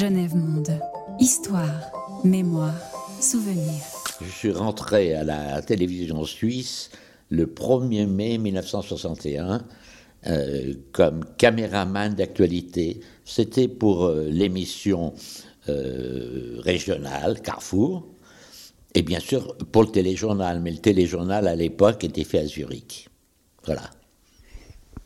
Genève Monde. Histoire, mémoire, souvenir. Je suis rentré à la télévision suisse le 1er mai 1961 euh, comme caméraman d'actualité. C'était pour euh, l'émission euh, régionale Carrefour et bien sûr pour le téléjournal. Mais le téléjournal à l'époque était fait à Zurich. Voilà.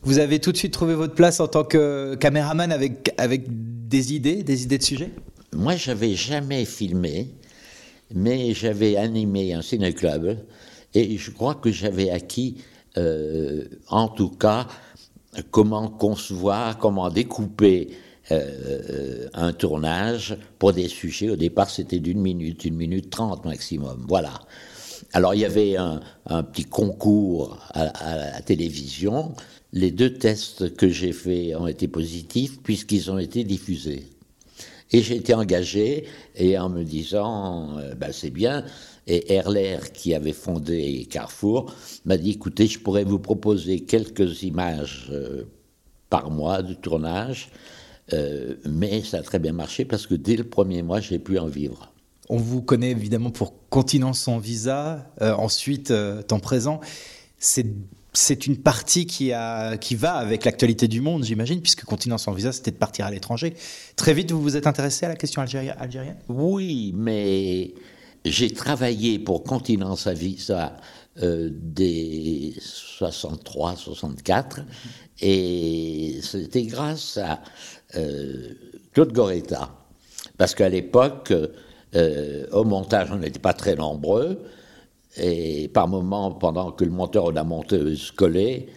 Vous avez tout de suite trouvé votre place en tant que caméraman avec, avec des idées, des idées de sujets? Moi, j'avais jamais filmé, mais j'avais animé un ciné-club et je crois que j'avais acquis, euh, en tout cas, comment concevoir, comment découper euh, un tournage pour des sujets. Au départ, c'était d'une minute, une minute trente maximum. Voilà. Alors, il y avait un, petit concours à, la télévision. Les deux tests que j'ai faits ont été positifs puisqu'ils ont été diffusés. Et j'ai été engagé et en me disant, euh, ben, c'est bien. Et Erler, qui avait fondé Carrefour, m'a dit, écoutez, je pourrais vous proposer quelques images euh, par mois de tournage, euh, mais ça a très bien marché parce que dès le premier mois, j'ai pu en vivre. On vous connaît évidemment pour Continent sans visa, ensuite temps présent. C'est une partie qui, va avec l'actualité du monde, j'imagine, puisque Continent sans visa, c'était de partir à l'étranger. Très vite, vous vous êtes intéressé à la question algérienne? Oui, mais j'ai travaillé pour Continent sans visa euh, dès 63, 64, et c'était grâce à euh, Claude Goretta. Parce qu'à l'époque, euh, au montage, on n'était pas très nombreux. Et par moments, pendant que le monteur ou la monteuse collait,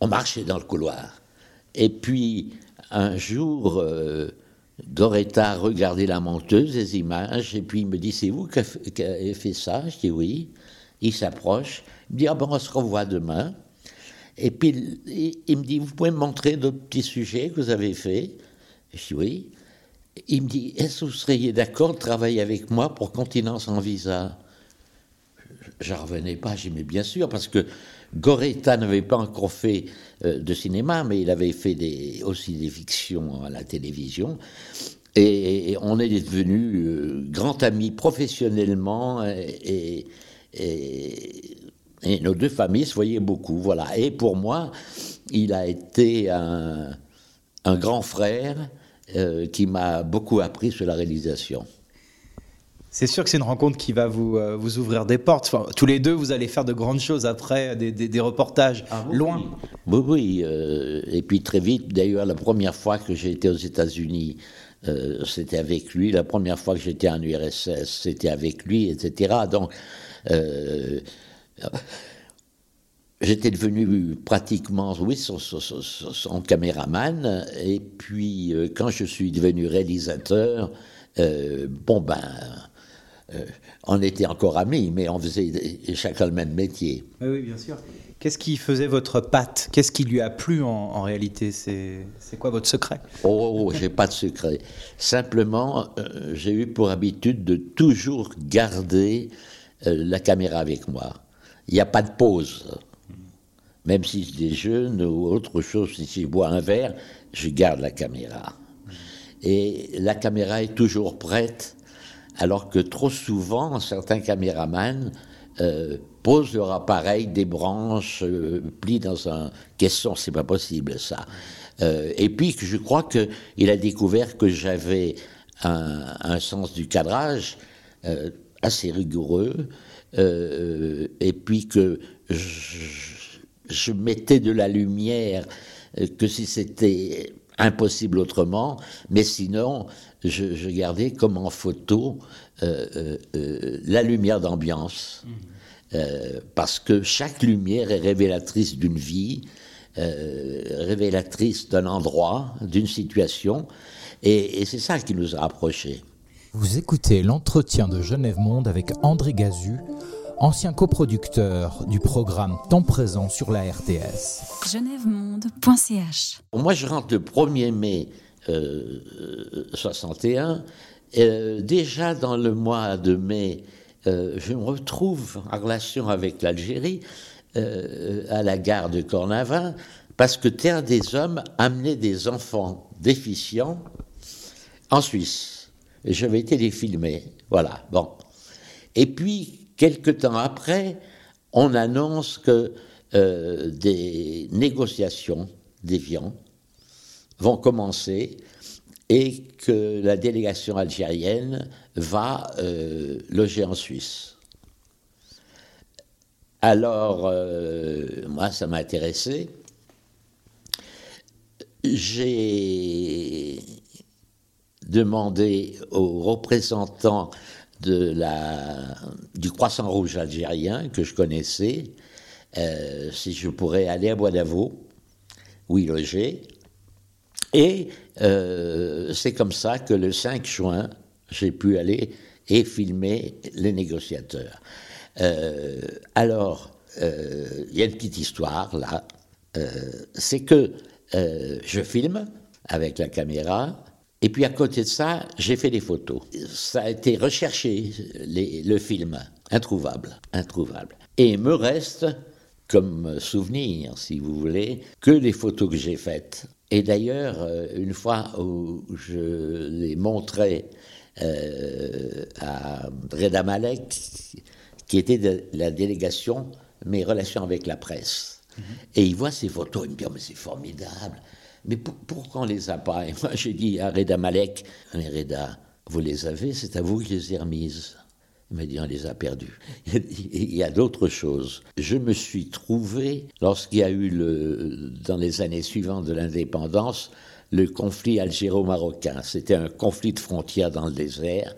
on marchait dans le couloir. Et puis, un jour, euh, Doretta regardait la monteuse, les images, et puis il me dit C'est vous qui avez fait ça? Je dis Oui. Il s'approche, il me dit Ah ben, on se revoit demain. Et puis, il me dit Vous pouvez me montrer d'autres petits sujets que vous avez faits? Je dis Oui. Il me dit Est-ce que vous seriez d'accord de travailler avec moi pour Continent sans visa? J'en revenais pas, j'aimais bien sûr, parce que Goretta n'avait pas encore fait euh, de cinéma, mais il avait fait aussi des fictions à la télévision. Et, on est devenus euh, grands amis professionnellement, et, nos deux familles se voyaient beaucoup. Voilà. Et pour moi, il a été un grand frère euh, qui m'a beaucoup appris sur la réalisation. C'est sûr que c'est une rencontre qui va vous, euh, vous ouvrir des portes. tous les deux, vous allez faire de grandes choses après, des, reportages ah loin. Oui, oui. Euh, et puis très vite, d'ailleurs, la première fois que j'ai été aux États-Unis, euh, c'était avec lui. La première fois que j'étais en URSS, c'était avec lui, etc. Donc, j'étais devenu pratiquement, oui, son, son caméraman. Et puis, quand je suis devenu réalisateur, bon ben euh, on était encore amis, mais on faisait chacun le même métier. Oui, bien sûr. Qu'est-ce qui faisait votre patte? Qu'est-ce qui lui a plu en, réalité? C'est quoi votre secret? Oh, oh, oh j'ai pas de secret. Simplement, euh, j'ai eu pour habitude de toujours garder euh, la caméra avec moi. Il n'y a pas de pause. Même si je déjeune ou autre chose, si je bois un verre, je garde la caméra. Et la caméra est toujours prête alors que trop souvent, certains caméramans euh, posent leur appareil, des branches, euh, plient dans un caisson, c'est pas possible ça. Euh, et puis, je crois qu'il a découvert que j'avais un, sens du cadrage assez rigoureux, et puis que je mettais de la lumière que si c'était impossible autrement, mais sinon, je, gardais comme en photo euh, euh, euh, la lumière d'ambiance, mmh. parce que chaque lumière est révélatrice d'une vie, révélatrice d'un endroit, d'une situation, et, et c'est ça qui nous a rapprochés. Vous écoutez l'entretien de Genève Monde avec André Gazu, ancien coproducteur du programme Temps présent sur la RTS. Genèvemonde.ch Moi, je rentre le 1er mai 61. Euh, déjà dans le mois de mai, euh, je me retrouve en relation avec l'Algérie euh, à la gare de Cornavin parce que Terre des Hommes amenait des enfants déficients en Suisse. J'avais été les filmer. Voilà, bon. Et puis, quelques temps après, on annonce que euh, des négociations d'Évian vont commencer et que la délégation algérienne va euh, loger en Suisse. Alors, euh, moi, ça m'a intéressé. J'ai demandé aux représentants du Croissant Rouge algérien que je connaissais euh, si je pourrais aller à Bois d'Avaux, où y loger. Et euh, c'est comme ça que le 5 juin, j'ai pu aller et filmer les négociateurs. Euh, alors, il y a une petite histoire là. c'est que je filme avec la caméra, et puis à côté de ça, j'ai fait des photos. Ça a été recherché, le film, introuvable, introuvable. Et me reste comme souvenir, si vous voulez, que les photos que j'ai faites. Et d'ailleurs, euh, une fois où je les montrais euh, à Reda Malek, qui était de la délégation mes relations avec la presse. Mhm. Et il voit ces photos, il me dit oh, mais c'est formidable. Mais pourquoi on les a pas Et moi, j'ai dit à Reda Malek Reda, vous les avez, c'est à vous que je les ai remises. Il m'a dit on les a perdus. Il y a d'autres choses. Je me suis trouvé, lorsqu'il y a eu, le, dans les années suivantes de l'indépendance, le conflit algéro-marocain. C'était un conflit de frontières dans le désert.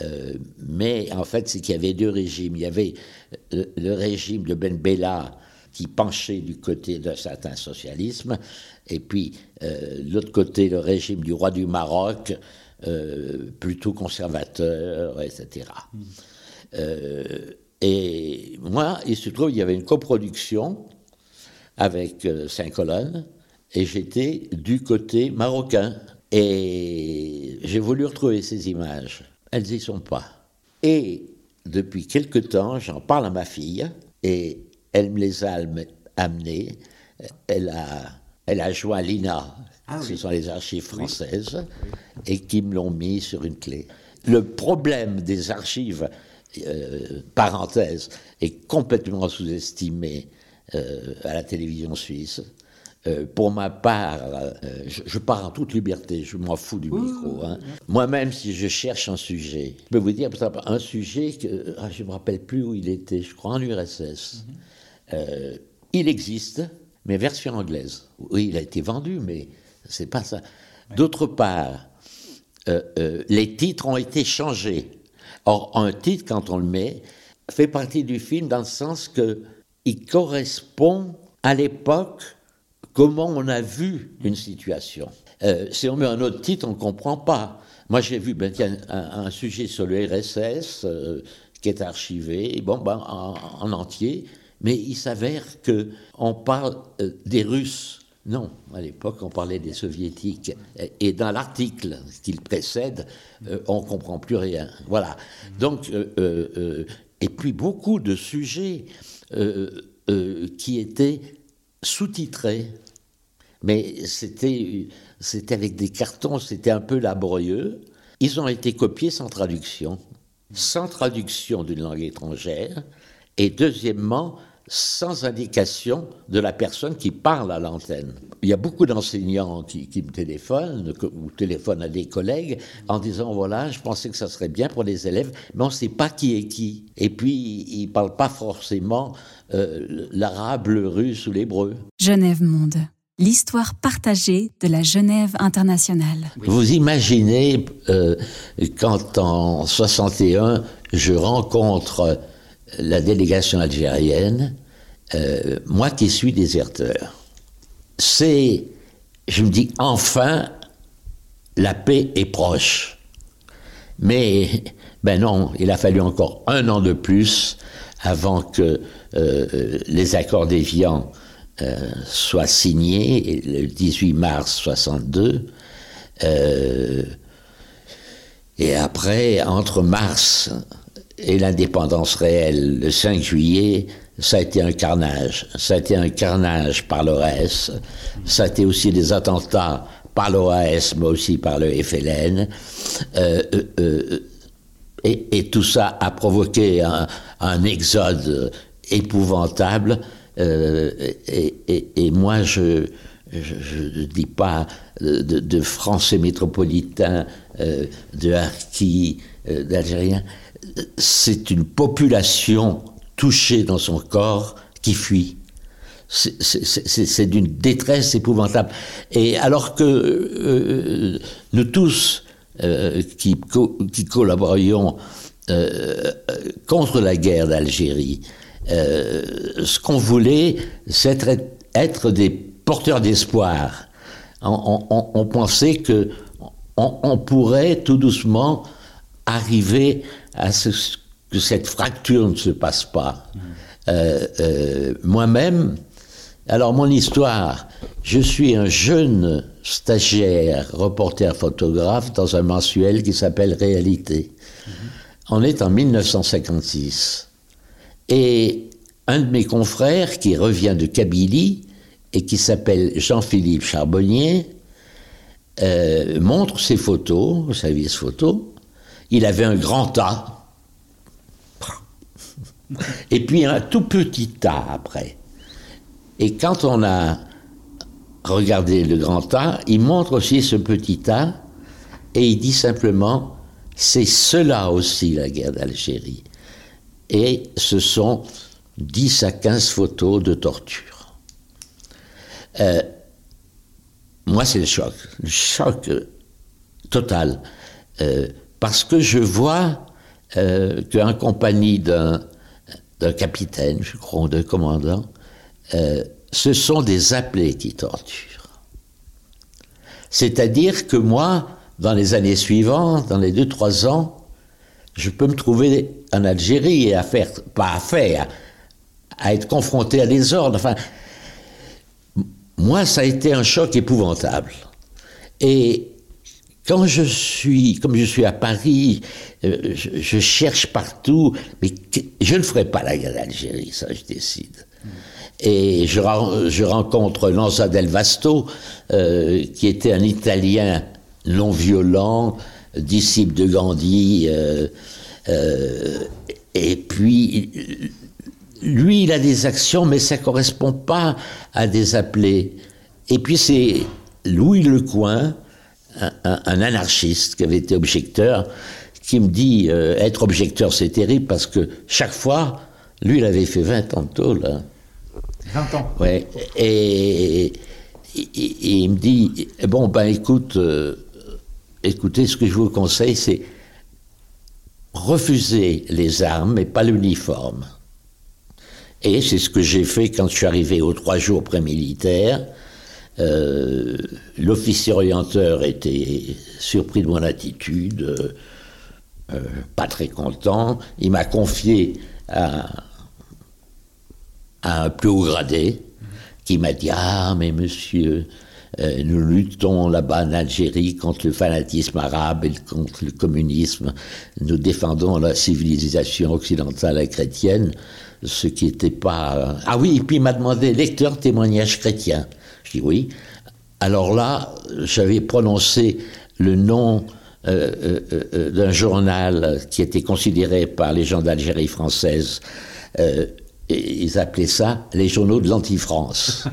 Euh, mais en fait, c'est qu'il y avait deux régimes. Il y avait le, régime de Ben Bella qui penchait du côté d'un certain socialisme, et puis euh, l'autre côté, le régime du roi du Maroc, euh, plutôt conservateur, etc. Euh, et moi, il se trouve, il y avait une coproduction avec Saint-Colonne, et j'étais du côté marocain. Et j'ai voulu retrouver ces images. Elles n'y sont pas. Et depuis quelque temps, j'en parle à ma fille, et elle me les a amenées. Elle a, elle a joint l'INA, ah ce sont les archives françaises, et qui me l'ont mis sur une clé. Le problème des archives, euh, parenthèse, est complètement sous-estimé euh, à la télévision suisse. Euh, pour ma part, je, pars en toute liberté, je m'en fous du micro. Hein. Moi-même, si je cherche un sujet, je peux vous dire, un sujet que ah, je ne me rappelle plus où il était, je crois en URSS. Mhm. il existe, mais version anglaise. Oui, il a été vendu, mais c'est pas ça. D'autre part, euh, euh, les titres ont été changés. Or, un titre, quand on le met, fait partie du film dans le sens que il correspond à l'époque comment on a vu une situation. Euh, si on met un autre titre, on ne comprend pas. Moi, j'ai vu ben, un, un, sujet sur le RSS qui est archivé, bon, ben, en, en entier, mais il s'avère que on parle des Russes non, à l'époque, on parlait des soviétiques. Et dans l'article qui le précède, euh, on ne comprend plus rien. Voilà. Donc, euh, euh, et puis beaucoup de sujets qui étaient sous-titrés. Mais c'était avec des cartons, c'était un peu laborieux. Ils ont été copiés sans traduction. Sans traduction d'une langue étrangère. Et deuxièmement, sans indication de la personne qui parle à l'antenne. Il y a beaucoup d'enseignants qui, me téléphonent ou téléphonent à des collègues en disant voilà, je pensais que ça serait bien pour les élèves, mais on ne sait pas qui est qui. Et puis, ils ne parlent pas forcément euh, l'arabe, le russe ou l'hébreu. Genève Monde. L'histoire partagée de la Genève internationale. Vous imaginez euh, quand en 61, je rencontre la délégation algérienne, euh, moi qui suis déserteur, c'est, je me dis, enfin, la paix est proche. Mais, ben non, il a fallu encore un an de plus avant que euh, les accords d'Évian euh, soient signés, le 18 mars 62. et après, entre mars et l'indépendance réelle, le 5 juillet, ça a été un carnage. Ça a été un carnage par reste. Ça a été aussi des attentats par l'OAS, mais aussi par le FLN. Euh, euh, et, tout ça a provoqué un, exode épouvantable. Et, moi, je ne dis pas de, de, Français métropolitains, de Harkis, d'Algériens. C'est une population touchée dans son corps qui fuit c'est d'une détresse épouvantable. Et alors que euh, nous tous euh, qui, collaborions euh, contre la guerre d'Algérie, ce qu'on voulait, c'est être, des porteurs d'espoir. On, pensait que on, pourrait tout doucement arriver à ce que cette fracture ne se passe pas. Mmh. Moi-même, alors mon histoire, je suis un jeune stagiaire, reporter photographe dans un mensuel qui s'appelle Réalité. On est en 1956. Et un de mes confrères qui revient de Kabylie et qui s'appelle Jean-Philippe Charbonnier euh, montre ses photos, sa vis photo. Il avait un grand tas. Et puis un tout petit tas après. Et quand on a regardé le grand tas, il montre aussi ce petit tas et il dit simplement c'est cela aussi la guerre d'Algérie. Et ce sont 10 à 15 photos de torture. Euh, moi, c'est le choc, le choc total. Euh, parce que je vois qu'en compagnie d'un capitaine, je crois, d'un commandant, euh, ce sont des appelés qui torturent. C'est-à-dire que moi, dans les années suivantes, dans les deux, trois ans, je peux me trouver en Algérie et à faire, pas à faire, à être confronté à des ordres. Enfin, moi, ça a été un choc épouvantable. Et quand je suis, comme je suis à Paris, euh, je, cherche partout, mais je ne ferai pas la guerre d'Algérie, ça je décide. Et je, rencontre Lanza del Vasto, euh, qui était un Italien non violent, disciple de Gandhi. Euh, et puis, lui, il a des actions, mais ça ne correspond pas à des appelés. Et puis, c'est Louis Lecoin, un, un, anarchiste qui avait été objecteur, qui me dit être objecteur, c'est terrible parce que chaque fois, lui, il avait fait 20 ans de tôle. Hein. 20 ans. Ouais. Et, il me dit bon ben écoute, euh, écoutez, ce que je vous conseille, c'est refuser les armes, mais pas l'uniforme. Et c'est ce que j'ai fait quand je suis arrivé aux trois jours pré-militaires. Euh, l'officier orienteur était surpris de mon attitude, euh, pas très content. Il m'a confié à un plus haut gradé qui m'a dit Ah, mais monsieur, euh, nous luttons là-bas en Algérie contre le fanatisme arabe et contre le communisme. Nous défendons la civilisation occidentale et chrétienne, ce qui n'était pas. Ah oui, et puis il m'a demandé lecteur témoignage chrétien. Je dis oui. Alors là, j'avais prononcé le nom euh, euh, d'un journal qui était considéré par les gens d'Algérie française ils appelaient ça les journaux de l'anti-France.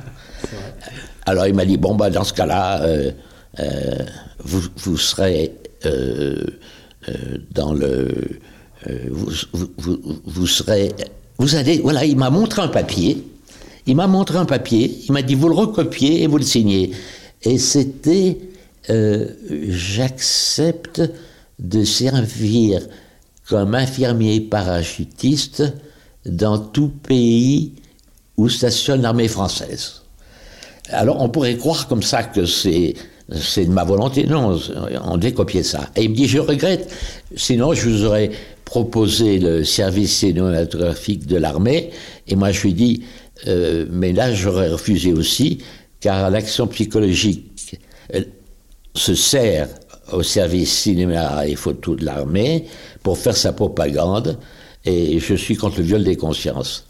Alors il m'a dit, bon, bah, dans ce cas-là, euh, euh, vous, vous, serez euh, dans le... Vous, vous, vous, serez... Vous allez... Voilà, il m'a montré un papier. Il m'a montré un papier. Il m'a dit, vous le recopiez et vous le signez. Et c'était... J'accepte de servir comme infirmier parachutiste dans tout pays où stationne l'armée française. Alors on pourrait croire comme ça que c'est de ma volonté. Non, on devait ça. Et il me dit, je regrette, sinon je vous aurais proposé le service cinématographique de l'armée. Et moi je lui dis, euh, mais là j'aurais refusé aussi, car l'action psychologique se sert au service cinéma et photo de l'armée pour faire sa propagande et je suis contre le viol des consciences.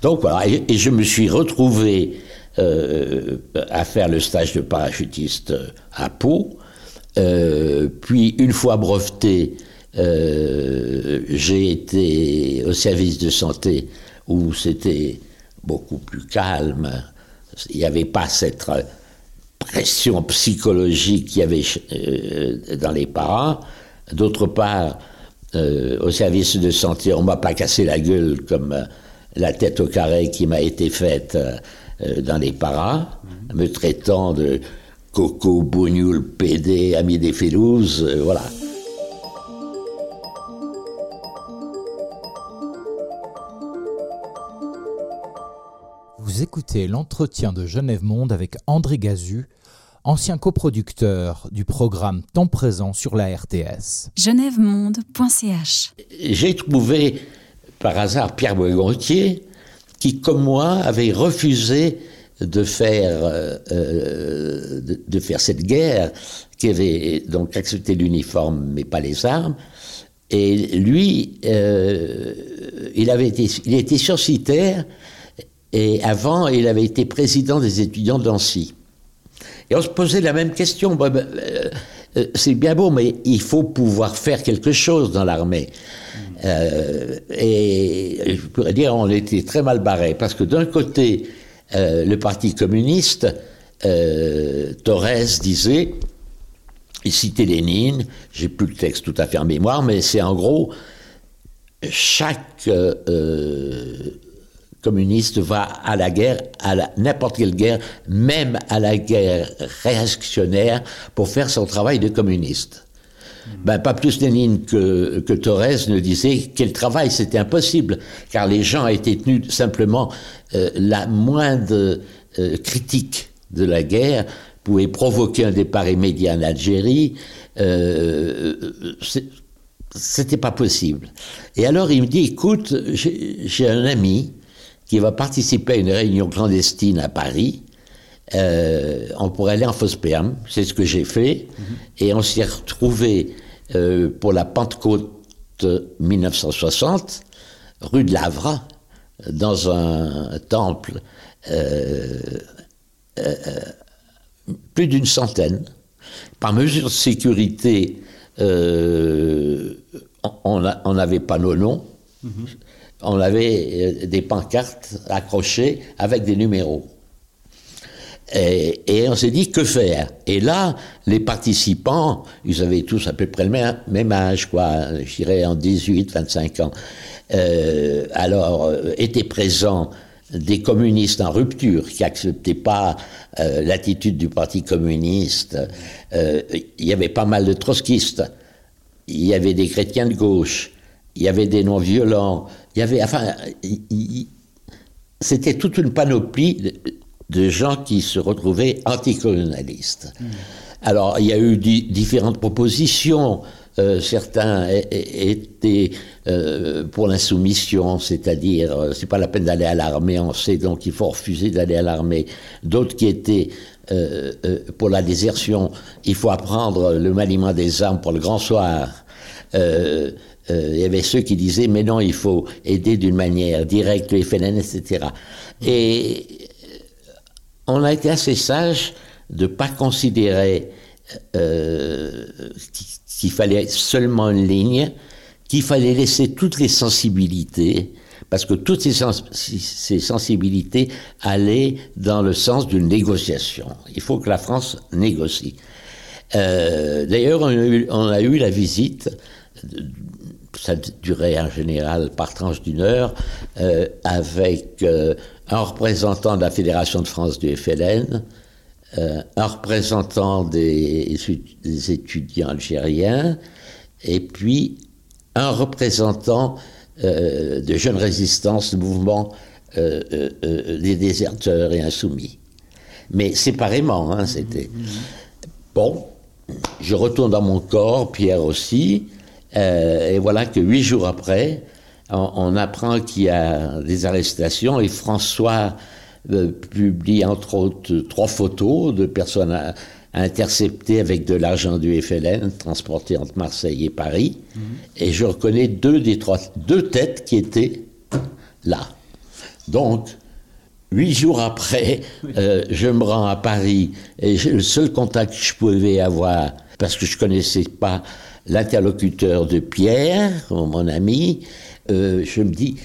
Donc voilà, et, je me suis retrouvé à faire le stage de parachutiste à Pau. puis, une fois breveté, j'ai été au service de santé où c'était beaucoup plus calme. Il n'y avait pas cette pression psychologique qu'il y avait euh, dans les parents. D'autre part, euh, au service de santé, on m'a pas cassé la gueule comme euh, la tête au carré qui m'a été faite dans les paras, me traitant de coco, bougnoul, pédé, ami des félouses, voilà. Vous écoutez l'entretien de Genève Monde avec André Gazu, ancien coproducteur du programme Temps présent sur la RTS. genèvemonde.ch J'ai trouvé par hasard Pierre Bogontier qui, comme moi, avait refusé de faire, euh, euh, de, faire cette guerre, qui avait donc accepté l'uniforme mais pas les armes. Et lui, euh, il avait été, il était sursitaire et avant, il avait été président des étudiants d'Ancy. Et on se posait la même question. Ben, euh, euh, c'est bien beau, mais il faut pouvoir faire quelque chose dans l'armée. Euh, et je pourrais dire, on était très mal barré, parce que d'un côté, le Parti communiste, Torres disait, il citait Lénine, j'ai plus le texte tout à fait en mémoire, mais c'est en gros, chaque communiste va à la guerre, à n'importe quelle guerre, même à la guerre réactionnaire, pour faire son travail de communiste. Ben, pas plus Lénine que, que Torres ne disait quel travail, c'était impossible, car les gens étaient tenus simplement euh, la moindre euh, critique de la guerre pouvait provoquer un départ immédiat en Algérie. Euh, c'était pas possible. Et alors il me dit, écoute, j'ai un ami qui va participer à une réunion clandestine à Paris. Euh, on pourrait aller en sperme, c'est ce que j'ai fait, et on s'est retrouvé euh, pour la Pentecôte 1960, rue de Lavra, dans un temple, euh, plus d'une centaine. Par mesure de sécurité, on n'avait pas nos noms on avait euh, des pancartes accrochées avec des numéros. Et, on s'est dit que faire? Et là, les participants, ils avaient tous à peu près le même, âge, quoi, je dirais en 18, 25 ans. Euh, alors, euh, étaient présents des communistes en rupture qui acceptaient pas l'attitude du Parti communiste. il y avait pas mal de trotskistes. Il y avait des chrétiens de gauche. Il y avait des non-violents. Il y avait, enfin, c'était toute une panoplie de, gens qui se retrouvaient anticolonialistes. Hmm. Alors, il y a eu différentes propositions. Euh, certains étaient euh, pour l'insoumission, c'est-à-dire euh, c'est pas la peine d'aller à l'armée, on sait donc il faut refuser d'aller à l'armée. D'autres qui étaient pour la désertion, il faut apprendre le maniement des armes pour le grand soir. Euh, il y avait ceux qui disaient mais non, il faut aider d'une manière directe le FLN, etc. Et on a été assez sage de ne pas considérer euh, qu'il fallait seulement une ligne, qu'il fallait laisser toutes les sensibilités, parce que toutes ces, ces, sensibilités allaient dans le sens d'une négociation. Il faut que la France négocie. Euh, D'ailleurs, on, on, a eu la visite ça durait en général par tranche d'une heure, euh, avec euh, un représentant de la Fédération de France du FLN, euh, un représentant des, étudiants algériens, et puis un représentant de Jeunes Résistance, le mouvement des déserteurs et insoumis. Mais séparément, hein, c'était. Bon, je retourne dans mon corps, Pierre aussi. Euh, et voilà que huit jours après, on, apprend qu'il y a des arrestations et François euh, publie entre autres trois photos de personnes interceptées avec de l'argent du FLN transportées entre Marseille et Paris. Mhm. Et je reconnais deux des trois, deux têtes qui étaient là. Donc, Huit jours après, euh, je me rends à Paris et le seul contact que je pouvais avoir, parce que je connaissais pas l'interlocuteur de Pierre, mon ami, euh, je me dis,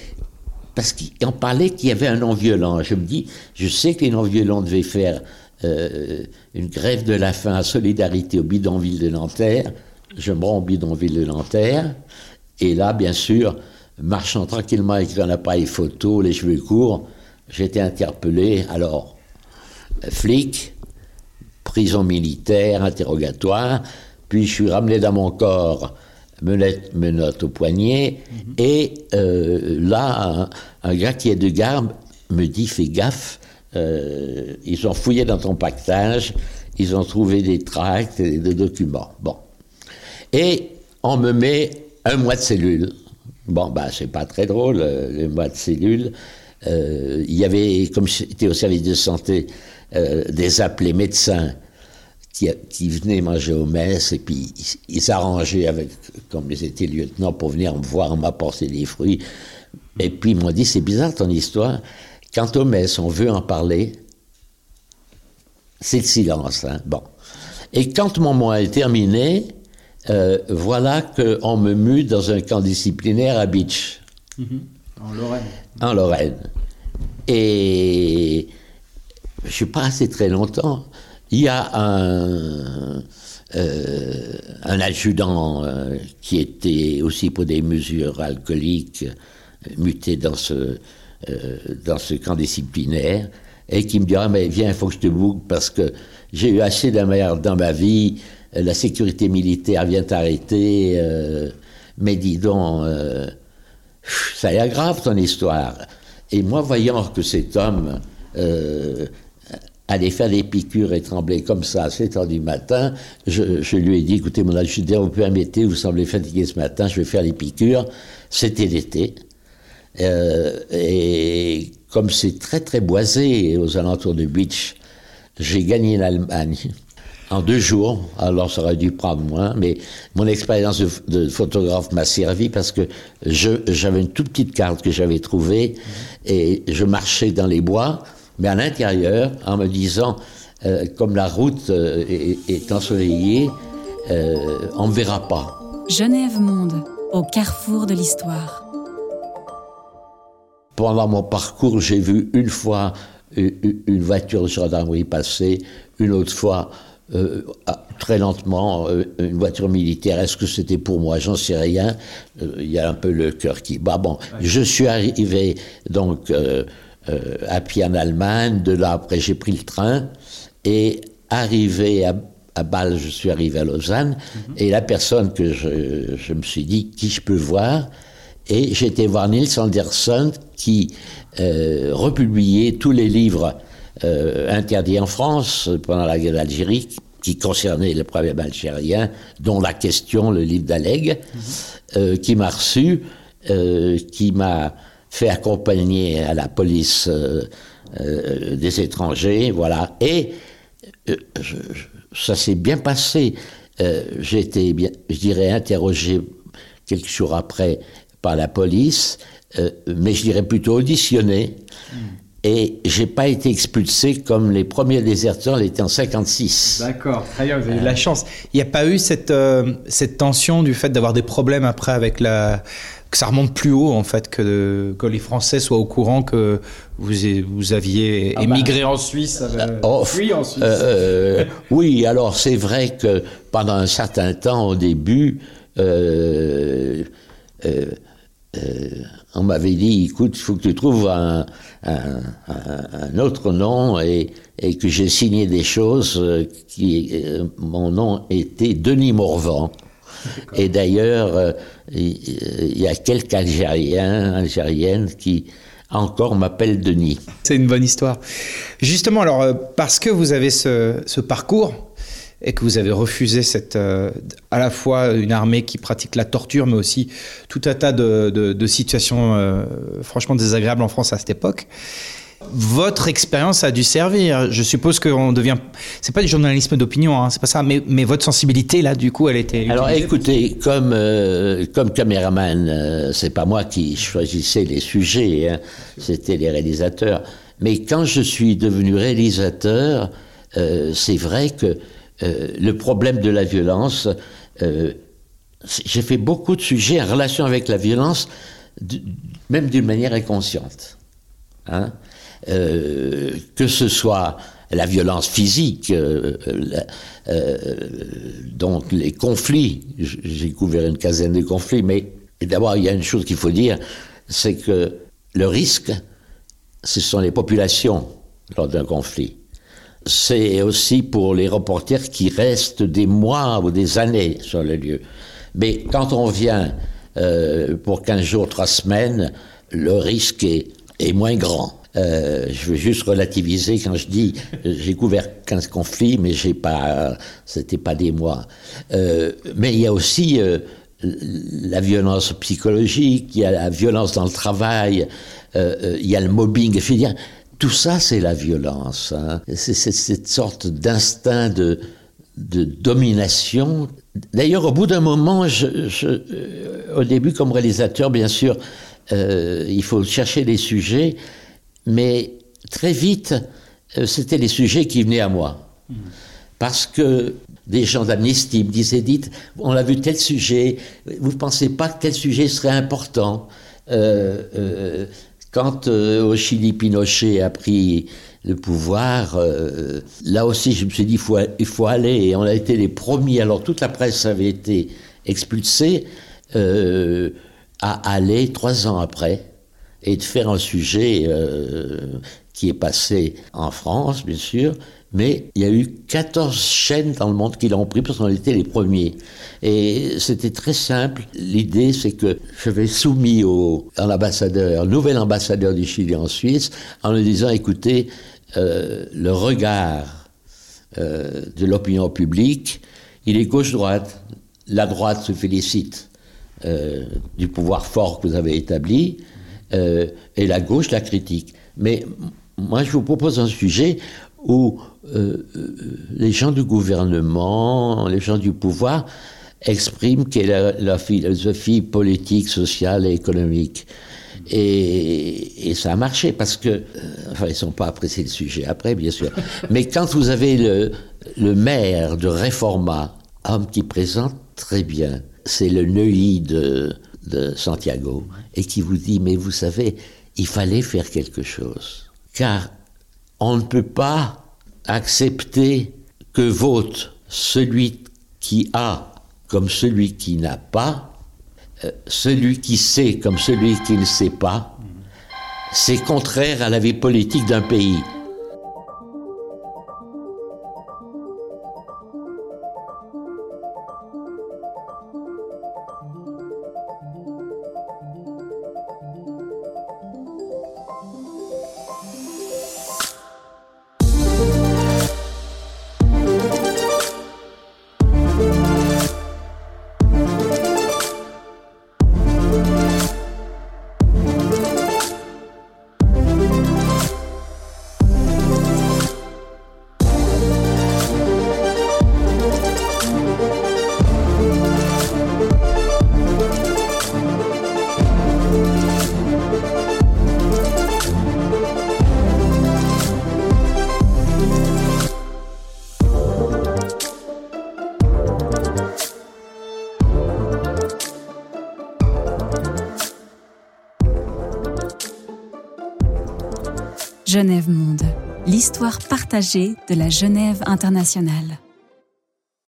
parce qu'il en parlait qu'il y avait un non-violent. Je me dis, je sais que les non-violents devaient faire euh, une grève de la faim à solidarité au bidonville de Nanterre. Je me rends au bidonville de Nanterre. Et là, bien sûr, marchant tranquillement avec un appareil photo, les cheveux courts, j'étais interpellé. Alors, flic, prison militaire, interrogatoire. Puis je suis ramené dans mon corps me note au poignet, mhm. et euh, là, un, gars qui est de garde me dit fais gaffe, euh, ils ont fouillé dans ton pactage, ils ont trouvé des tracts et des documents. Bon. Et on me met un mois de cellule. Bon, bah, c'est pas très drôle, euh, le mois de cellule. Il y avait, comme j'étais au service de santé, des appelés médecins qui, venaient manger au mess et puis ils s'arrangeaient avec, comme ils étaient lieutenants, pour venir me voir, m'apporter des fruits. Et puis ils m'ont dit, c'est bizarre ton histoire. Quand au mess, on veut en parler, c'est le silence. Hein. Bon. Et quand mon mois est terminé, euh, voilà qu'on me mue dans un camp disciplinaire à Beach. Mm-hmm. En Lorraine. En Lorraine. Et je suis pas resté très longtemps. Il y a un, euh, un adjudant euh, qui était aussi pour des mesures alcooliques muté dans ce, euh, dans ce camp disciplinaire et qui me dira ah, mais viens il faut que je te boucle parce que j'ai eu assez de merde dans ma vie la sécurité militaire vient t'arrêter mais dis donc ça a l'air grave ton histoire. Et moi voyant que cet homme aller faire des piqûres et trembler comme ça à 7 heures du matin, je, lui ai dit, écoutez, mon adjudant, vous permettez, vous semblez fatigué ce matin, je vais faire les piqûres. C'était l'été. Euh, et comme c'est très très boisé aux alentours de Beach, j'ai gagné l'Allemagne en deux jours. Alors ça aurait dû prendre moins, mais mon expérience de, photographe m'a servi parce que j'avais une toute petite carte que j'avais trouvée et je marchais dans les bois mais à l'intérieur, en me disant, euh, comme la route euh, est, ensoleillée, euh, on ne verra pas. Genève Monde, au carrefour de l'histoire. Pendant mon parcours, j'ai vu une fois une voiture de gendarmerie passer, une autre fois très lentement une voiture militaire. Est-ce que c'était pour moi? J'en sais rien. Il y a un peu le cœur qui bat. Bon, je suis arrivé donc euh, à pied en Allemagne. De là, après, j'ai pris le train. Et arrivé à, à Bâle, je suis arrivé à Lausanne. Mhm. Et la personne que je, je, me suis dit, qui je peux voir? Et été voir Niels Anderson qui euh, republiait tous les livres euh, interdits en France pendant la guerre d'Algérie qui concernaient le problème algérien, dont la question, le livre d'Aleg, mhm. euh, qui m'a reçu, euh, qui m'a fait accompagner à la police euh, euh, des étrangers, voilà. Et euh, ça s'est bien passé. J'ai été, je dirais, interrogé quelques jours après par la police, mais je dirais plutôt auditionné. Hmm. Et j'ai pas été expulsé comme les premiers déserteurs l'étaient en 56. D'accord, très bien, vous avez eu de la chance. Il n'y a pas eu cette, cette tension du fait d'avoir des problèmes après avec la, que ça remonte plus haut en fait que, que les Français soient au courant que vous, vous aviez ah bah. émigré en Suisse. Euh, oh, oui, en Suisse. Euh, euh, oui, alors c'est vrai que pendant un certain temps au début, on m'avait dit, écoute, il faut que tu trouves un, un, autre nom et, et que j'ai signé des choses qui, mon nom était Denis Morvan. Et d'ailleurs, euh, il y a quelques Algériens, Algériennes qui encore m'appellent Denis. C'est une bonne histoire. Justement, alors, euh, parce que vous avez ce, parcours et que vous avez refusé cette, euh, à la fois une armée qui pratique la torture, mais aussi tout un tas de, situations franchement désagréables en France à cette époque votre expérience a dû servir. Je suppose qu'on devient. C'est pas du journalisme d'opinion, hein, c'est pas ça, mais, votre sensibilité, là, du coup, elle était. Alors écoutez, comme, euh, comme caméraman, euh, c'est pas moi qui choisissais les sujets, hein, c'était les réalisateurs. Mais quand je suis devenu réalisateur, euh, c'est vrai que euh, le problème de la violence, euh, j'ai fait beaucoup de sujets en relation avec la violence, même d'une manière inconsciente. Hein. que ce soit la violence physique, donc les conflits, j'ai couvert une quinzaine de conflits, mais d'abord il y a une chose qu'il faut dire, c'est que le risque, ce sont les populations lors d'un conflit. C'est aussi pour les reporters qui restent des mois ou des années sur le lieu. Mais quand on vient euh, pour 15 jours, 3 semaines, le risque est, moins grand. Euh, je veux juste relativiser quand je dis euh, j'ai couvert 15 conflits, mais j'ai pas, c'était pas des mois. mais il y a aussi la violence psychologique, il y a la violence dans le travail, il y a le mobbing. Je veux dire, tout ça, c'est la violence. Hein. C'est cette sorte d'instinct de, de domination. D'ailleurs, au bout d'un moment, je, je, euh, au début, comme réalisateur, bien sûr, euh, il faut chercher les sujets, mais très vite, c'était les sujets qui venaient à moi. Mmh. Parce que des gens d'Amnesty me disaient, dites, on a vu tel sujet, vous ne pensez pas que tel sujet serait important euh, euh, Quand euh, au Chili, Pinochet a pris le pouvoir, là aussi je me suis dit, il faut, aller, et on a été les premiers, alors toute la presse avait été expulsée, à aller trois ans après et de faire un sujet qui est passé en France, bien sûr, mais il y a eu 14 chaînes dans le monde qui l'ont pris parce qu'on était les premiers. Et c'était très simple. L'idée, c'est que je vais soumis au, à l'ambassadeur, nouvel ambassadeur du Chili en Suisse, en lui disant, écoutez, euh, le regard euh, de l'opinion publique, il est gauche-droite. La droite se félicite euh, du pouvoir fort que vous avez établi, et la gauche la critique. Mais moi, je vous propose un sujet où euh, euh, les gens du gouvernement, les gens du pouvoir expriment quelle est la, philosophie politique, sociale et économique. Et, ça a marché parce que, euh, enfin, ils sont pas appréciés le sujet après, bien sûr. Mais quand vous avez le, le maire de Reforma, homme qui présente très bien, c'est le Neuilly de, de Santiago, et qui vous dit, mais vous savez, il fallait faire quelque chose. Car on ne peut pas accepter que vote celui qui a comme celui qui n'a pas, euh, celui qui sait comme celui qui ne sait pas, c'est contraire à la vie politique d'un pays. Genève Monde, l'histoire partagée de la Genève internationale.